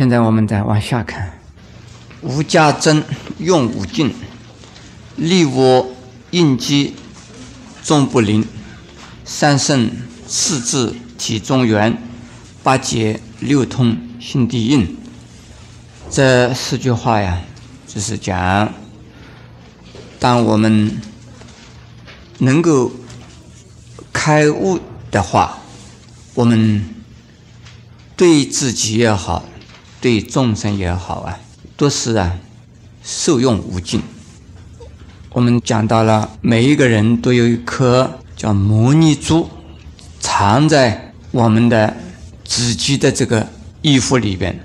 现在我们再往下看，无家珍用无尽，利我应机终不灵，三圣四智体中圆，八节六通心地应。这四句话呀，就是讲，当我们能够开悟的话，我们对自己也好。对众生也好啊，都是啊，受用无尽。我们讲到了，每一个人都有一颗叫摩尼珠，藏在我们的自己的这个衣服里边，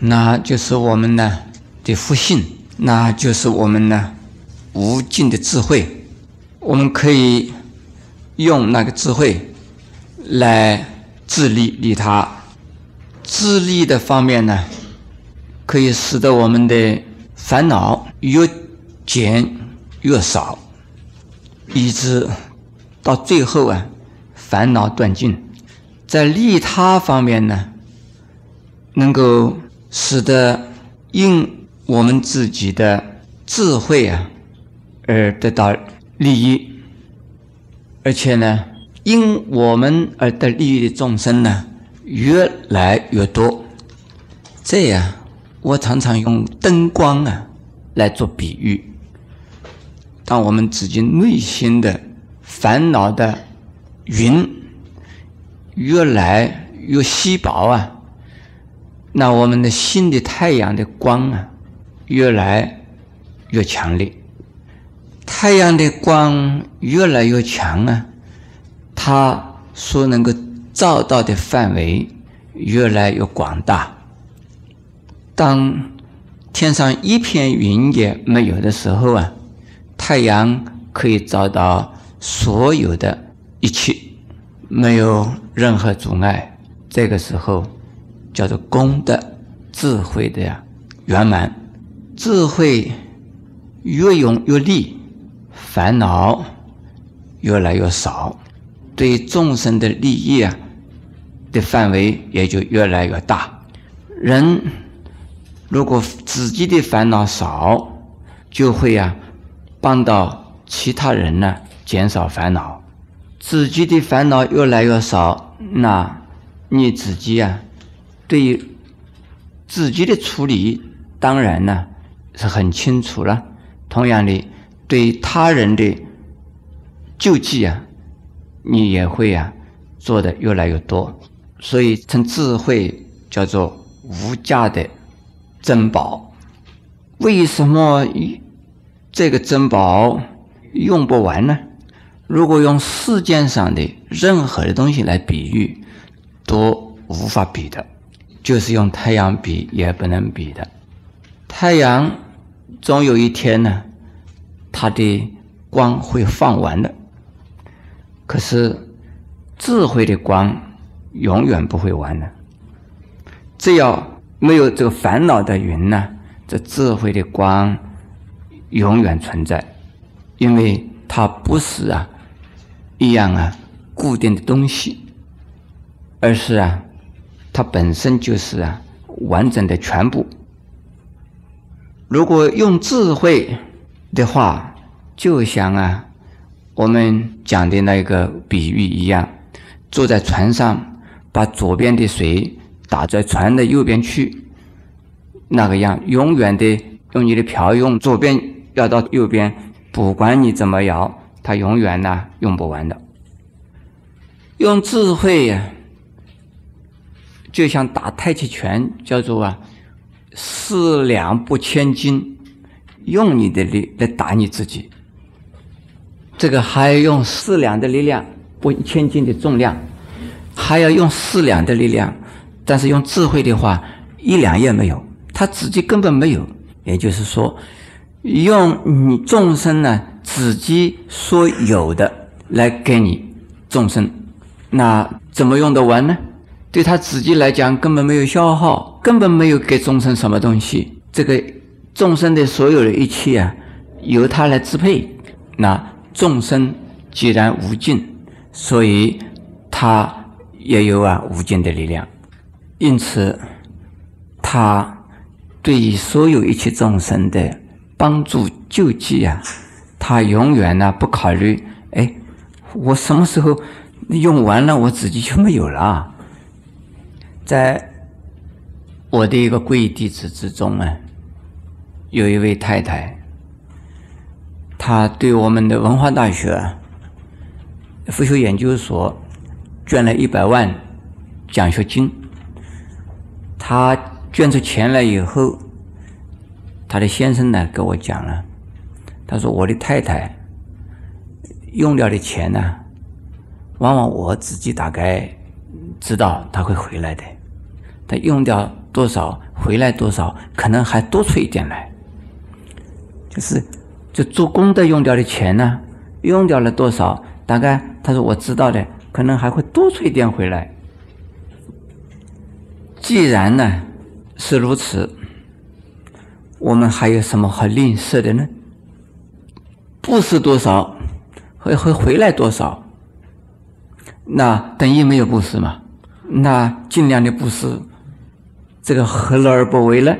那就是我们呢的福性，那就是我们呢无尽的智慧。我们可以用那个智慧来自利利他。自利的方面呢，可以使得我们的烦恼越减越少，以致到最后啊，烦恼断尽。在利他方面呢，能够使得因我们自己的智慧啊而得到利益，而且呢，因我们而得利益的众生呢。越来越多，这样我常常用灯光啊来做比喻。当我们自己内心的烦恼的云越来越稀薄啊，那我们的心的太阳的光啊越来越强烈。太阳的光越来越强啊，它所能够。照到的范围越来越广大。当天上一片云也没有的时候啊，太阳可以照到所有的一切，没有任何阻碍。这个时候叫做功德、智慧的呀圆满。智慧越用越利，烦恼越来越少，对众生的利益啊。的范围也就越来越大。人如果自己的烦恼少，就会呀帮到其他人呢，减少烦恼。自己的烦恼越来越少，那你自己呀，对于自己的处理，当然呢是很清楚了。同样的，对他人的救济啊，你也会呀做的越来越多。所以称智慧叫做无价的珍宝。为什么这个珍宝用不完呢？如果用世间上的任何的东西来比喻，都无法比的。就是用太阳比也不能比的。太阳总有一天呢，它的光会放完的。可是智慧的光。永远不会完的。只要没有这个烦恼的云呢，这智慧的光永远存在，因为它不是啊一样啊固定的东西，而是啊它本身就是啊完整的全部。如果用智慧的话，就像啊我们讲的那个比喻一样，坐在船上。把左边的水打在船的右边去，那个样，永远的用你的瓢用左边要到右边，不管你怎么摇，它永远呢用不完的。用智慧呀，就像打太极拳，叫做啊四两拨千斤，用你的力来打你自己。这个还用四两的力量，拨千斤的重量。他要用四两的力量，但是用智慧的话，一两也没有，他自己根本没有。也就是说，用你众生呢自己所有的来给你众生，那怎么用得完呢？对他自己来讲，根本没有消耗，根本没有给众生什么东西。这个众生的所有的一切啊，由他来支配。那众生既然无尽，所以他。也有啊无尽的力量，因此他对于所有一切众生的帮助救济啊，他永远呢不考虑，哎，我什么时候用完了，我自己就没有了。在我的一个皈依弟子之中啊，有一位太太，她对我们的文化大学复修研究所捐了一百万奖学金。她捐出钱来以后，她的先生呢跟我讲了，他说我的太太用掉的钱呢，往往我自己大概知道他会回来的，他用掉多少回来多少，可能还多出一点来，就是就做功德用掉的钱呢，用掉了多少，大概他说我知道的，可能还会多出一点回来。既然呢是如此，我们还有什么好吝啬的呢？布施多少，会会回来多少？那等于没有布施嘛？那尽量的布施，这个何乐而不为呢？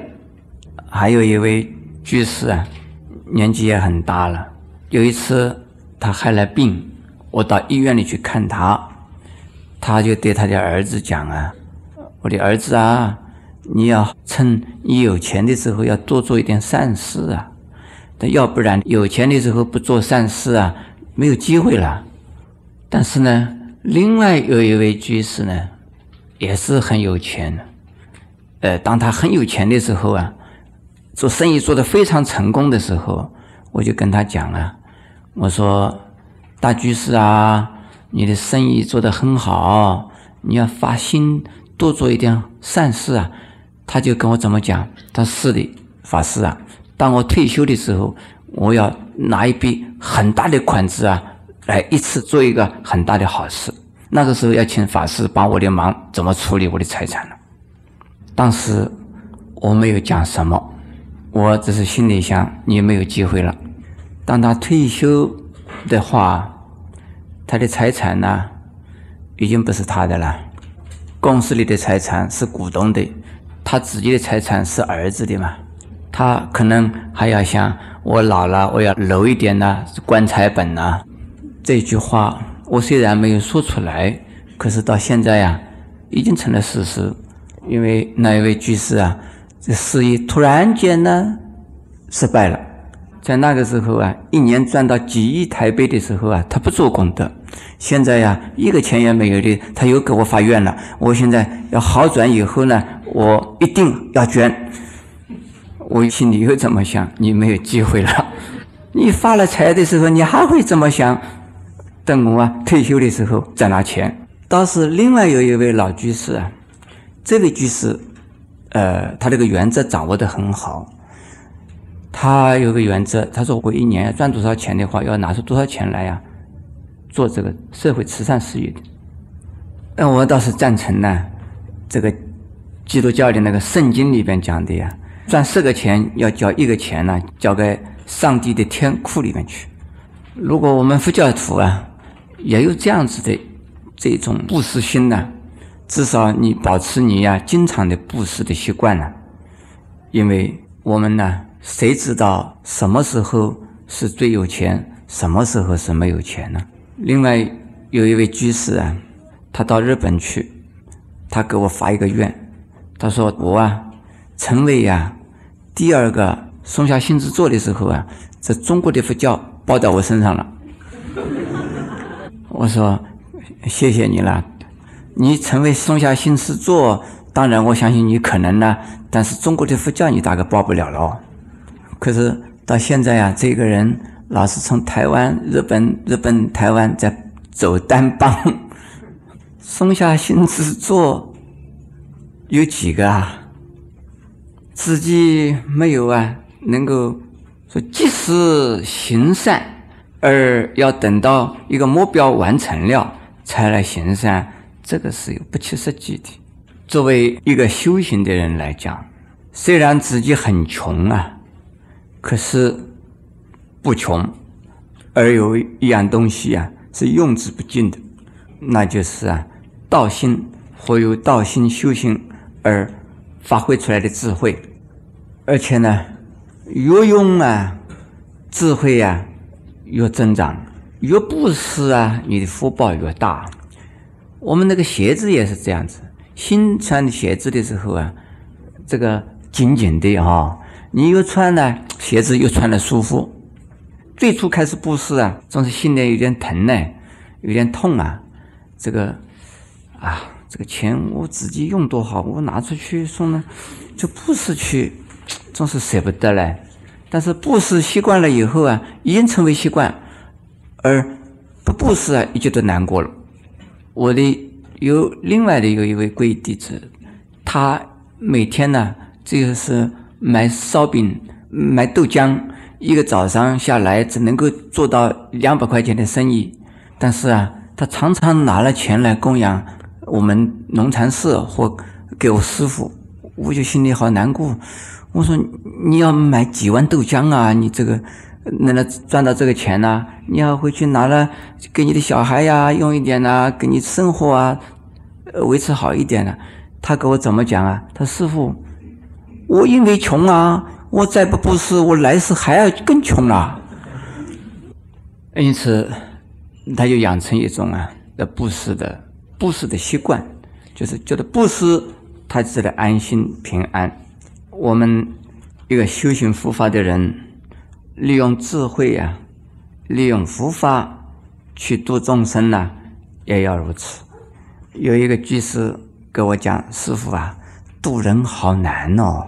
还有一位居士啊，年纪也很大了。有一次他害了病，我到医院里去看他，他就对他的儿子讲啊。我的儿子啊，你要趁你有钱的时候要多做一点善事啊！但要不然有钱的时候不做善事啊，没有机会了。但是呢，另外有一位居士呢，也是很有钱的。呃，当他很有钱的时候啊，做生意做得非常成功的时候，我就跟他讲啊，我说大居士啊，你的生意做得很好，你要发心。多做一点善事啊！他就跟我怎么讲？他是的，法师啊，当我退休的时候，我要拿一笔很大的款子啊，来一次做一个很大的好事。那个时候要请法师帮我的忙，怎么处理我的财产呢？当时我没有讲什么，我只是心里想：你没有机会了。当他退休的话，他的财产呢，已经不是他的了。公司里的财产是股东的，他自己的财产是儿子的嘛？他可能还要想，我老了，我要留一点呢，棺材本呐。这句话我虽然没有说出来，可是到现在呀，已经成了事实。因为那一位居士啊，这事业突然间呢失败了，在那个时候啊，一年赚到几亿台币的时候啊，他不做功德。现在呀，一个钱也没有的，他又给我发愿了。我现在要好转以后呢，我一定要捐。我心里又怎么想？你没有机会了。你发了财的时候，你还会怎么想？等我退休的时候再拿钱。倒是另外有一位老居士啊，这位居士，呃，他这个原则掌握的很好。他有个原则，他说我一年要赚多少钱的话，要拿出多少钱来呀？做这个社会慈善事业的，那我倒是赞成呢。这个基督教的那个圣经里边讲的呀，赚四个钱要交一个钱呢，交给上帝的天库里面去。如果我们佛教徒啊，也有这样子的这种布施心呢，至少你保持你呀经常的布施的习惯呢。因为我们呢，谁知道什么时候是最有钱，什么时候是没有钱呢？另外有一位居士啊，他到日本去，他给我发一个愿，他说我啊，成为呀第二个松下幸之助的时候啊，这中国的佛教报到我身上了。我说谢谢你了，你成为松下幸之助，当然我相信你可能呢，但是中国的佛教你大概报不了了。可是到现在呀，这个人。老是从台湾、日本、日本、台湾在走单帮，松下幸之助有几个啊？自己没有啊？能够说即使行善，而要等到一个目标完成了才来行善，这个是有不切实际的。作为一个修行的人来讲，虽然自己很穷啊，可是。不穷，而有一样东西啊是用之不尽的，那就是啊道心或有道心修行而发挥出来的智慧，而且呢，越用啊，智慧啊越增长，越布施啊，你的福报越大。我们那个鞋子也是这样子，新穿的鞋子的时候啊，这个紧紧的啊，你又穿呢，鞋子又穿的舒服。最初开始布施啊，总是心里有点疼呢，有点痛啊，这个啊。这个钱我自己用多好，我拿出去送呢，就布施去，总是舍不得嘞。但是布施习惯了以后啊，已经成为习惯，而不布施啊，也觉得难过了。我的有另外的有一位贵弟子，他每天呢，这个是买烧饼、买豆浆，一个早上下来只能够做到两百块钱的生意，但是啊，他常常拿了钱来供养。我们农禅寺或给我师傅，我就心里好难过。我说你要买几万豆浆啊？你这个能能赚到这个钱呢？你要回去拿了给你的小孩呀用一点呐，给你生活啊维持好一点呢。他给我怎么讲啊？他师傅，我因为穷啊，我再不布施，我来世还要更穷啊。因此，他就养成一种啊的布施的。布施的习惯，就是觉得布施，他值得安心平安。我们一个修行佛法的人，利用智慧呀，利用佛法去度众生呢，也要如此。有一个居士跟我讲：“师傅啊，度人好难哦！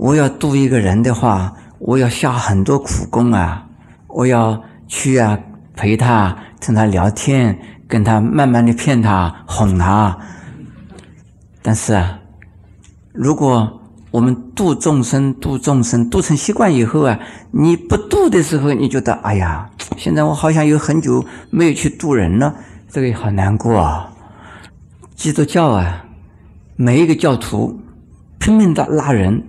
我要度一个人的话，我要下很多苦功啊！我要去啊，陪他，跟他聊天。”跟他慢慢的骗他哄他，但是啊，如果我们度众生度众生度成习惯以后啊，你不度的时候，你觉得哎呀，现在我好像有很久没有去度人了，这个也好难过啊。基督教啊，每一个教徒拼命的拉人，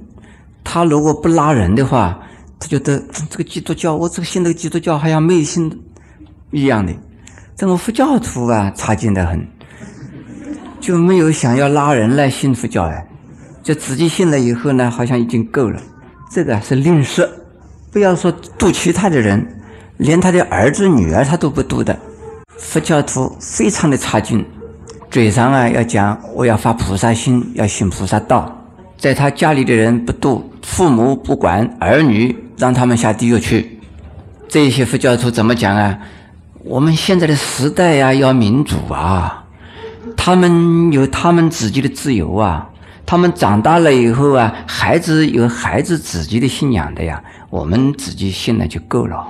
他如果不拉人的话，他觉得这个基督教，我这个信的基督教好像没有信一样的。这个佛教徒啊，差劲的很，就没有想要拉人来信佛教哎，就自己信了以后呢，好像已经够了。这个是吝啬，不要说度其他的人，连他的儿子女儿他都不度的。佛教徒非常的差劲，嘴上啊要讲我要发菩萨心，要行菩萨道，在他家里的人不度，父母不管儿女，让他们下地狱去。这些佛教徒怎么讲啊？我们现在的时代呀，要民主啊，他们有他们自己的自由啊，他们长大了以后啊，孩子有孩子自己的信仰的呀，我们自己信了就够了。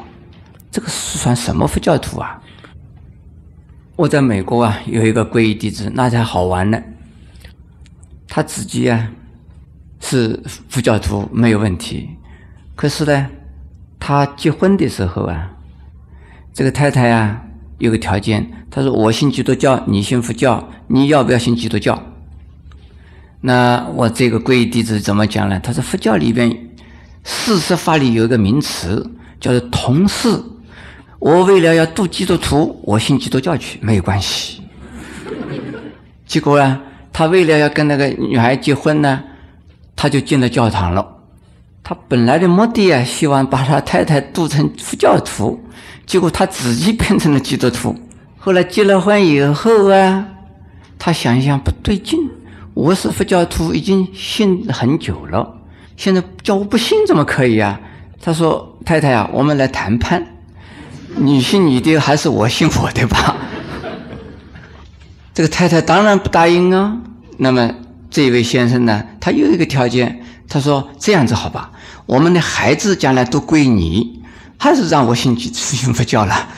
这个是算什么佛教徒啊？我在美国啊，有一个皈依弟子，那才好玩呢。他自己啊是佛教徒没有问题，可是呢，他结婚的时候啊。这个太太啊，有个条件，她说：“我信基督教，你信佛教，你要不要信基督教？”那我这个皈依弟子怎么讲呢？他说：“佛教里边事实法里有一个名词，叫做同事。我为了要度基督徒，我信基督教去，没有关系。结果啊，他为了要跟那个女孩结婚呢，他就进了教堂了。他本来的目的啊，希望把他太太度成佛教徒。”结果他自己变成了基督徒。后来结了婚以后啊，他想一想不对劲，我是佛教徒，已经信很久了，现在叫我不信怎么可以啊？他说：“太太啊，我们来谈判，你信你的还是我信我的吧？” 这个太太当然不答应啊。那么这位先生呢，他又一个条件，他说：“这样子好吧，我们的孩子将来都归你。”还是让我信基督信佛教了，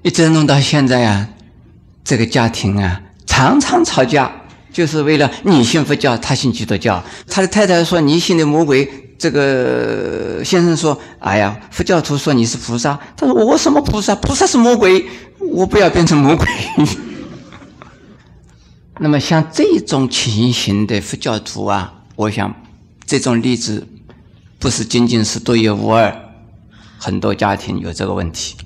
一直弄到现在啊，这个家庭啊常常吵架，就是为了你信佛教，他信基督教。他的太太说你信的魔鬼，这个先生说，哎呀，佛教徒说你是菩萨，他说我什么菩萨？菩萨是魔鬼，我不要变成魔鬼。那么像这种情形的佛教徒啊，我想这种例子不是仅仅是独一无二。很多家庭有这个问题。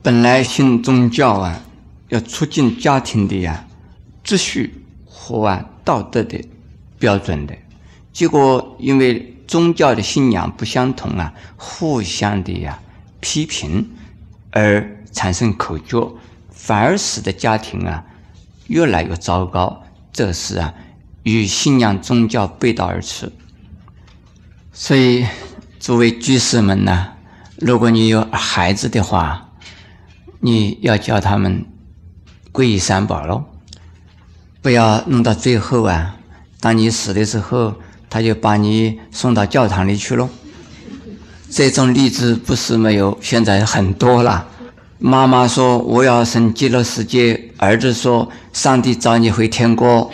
本来信宗教啊，要促进家庭的呀秩序和啊道德的标准的。结果因为宗教的信仰不相同啊，互相的呀批评，而产生口角，反而使得家庭啊越来越糟糕。这是啊与信仰宗教背道而驰。所以，诸位居士们呢，如果你有孩子的话，你要教他们皈依三宝喽，不要弄到最后啊，当你死的时候。他就把你送到教堂里去喽。这种例子不是没有，现在很多了。妈妈说我要升极乐世界，儿子说上帝找你回天国，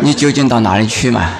你究竟到哪里去嘛？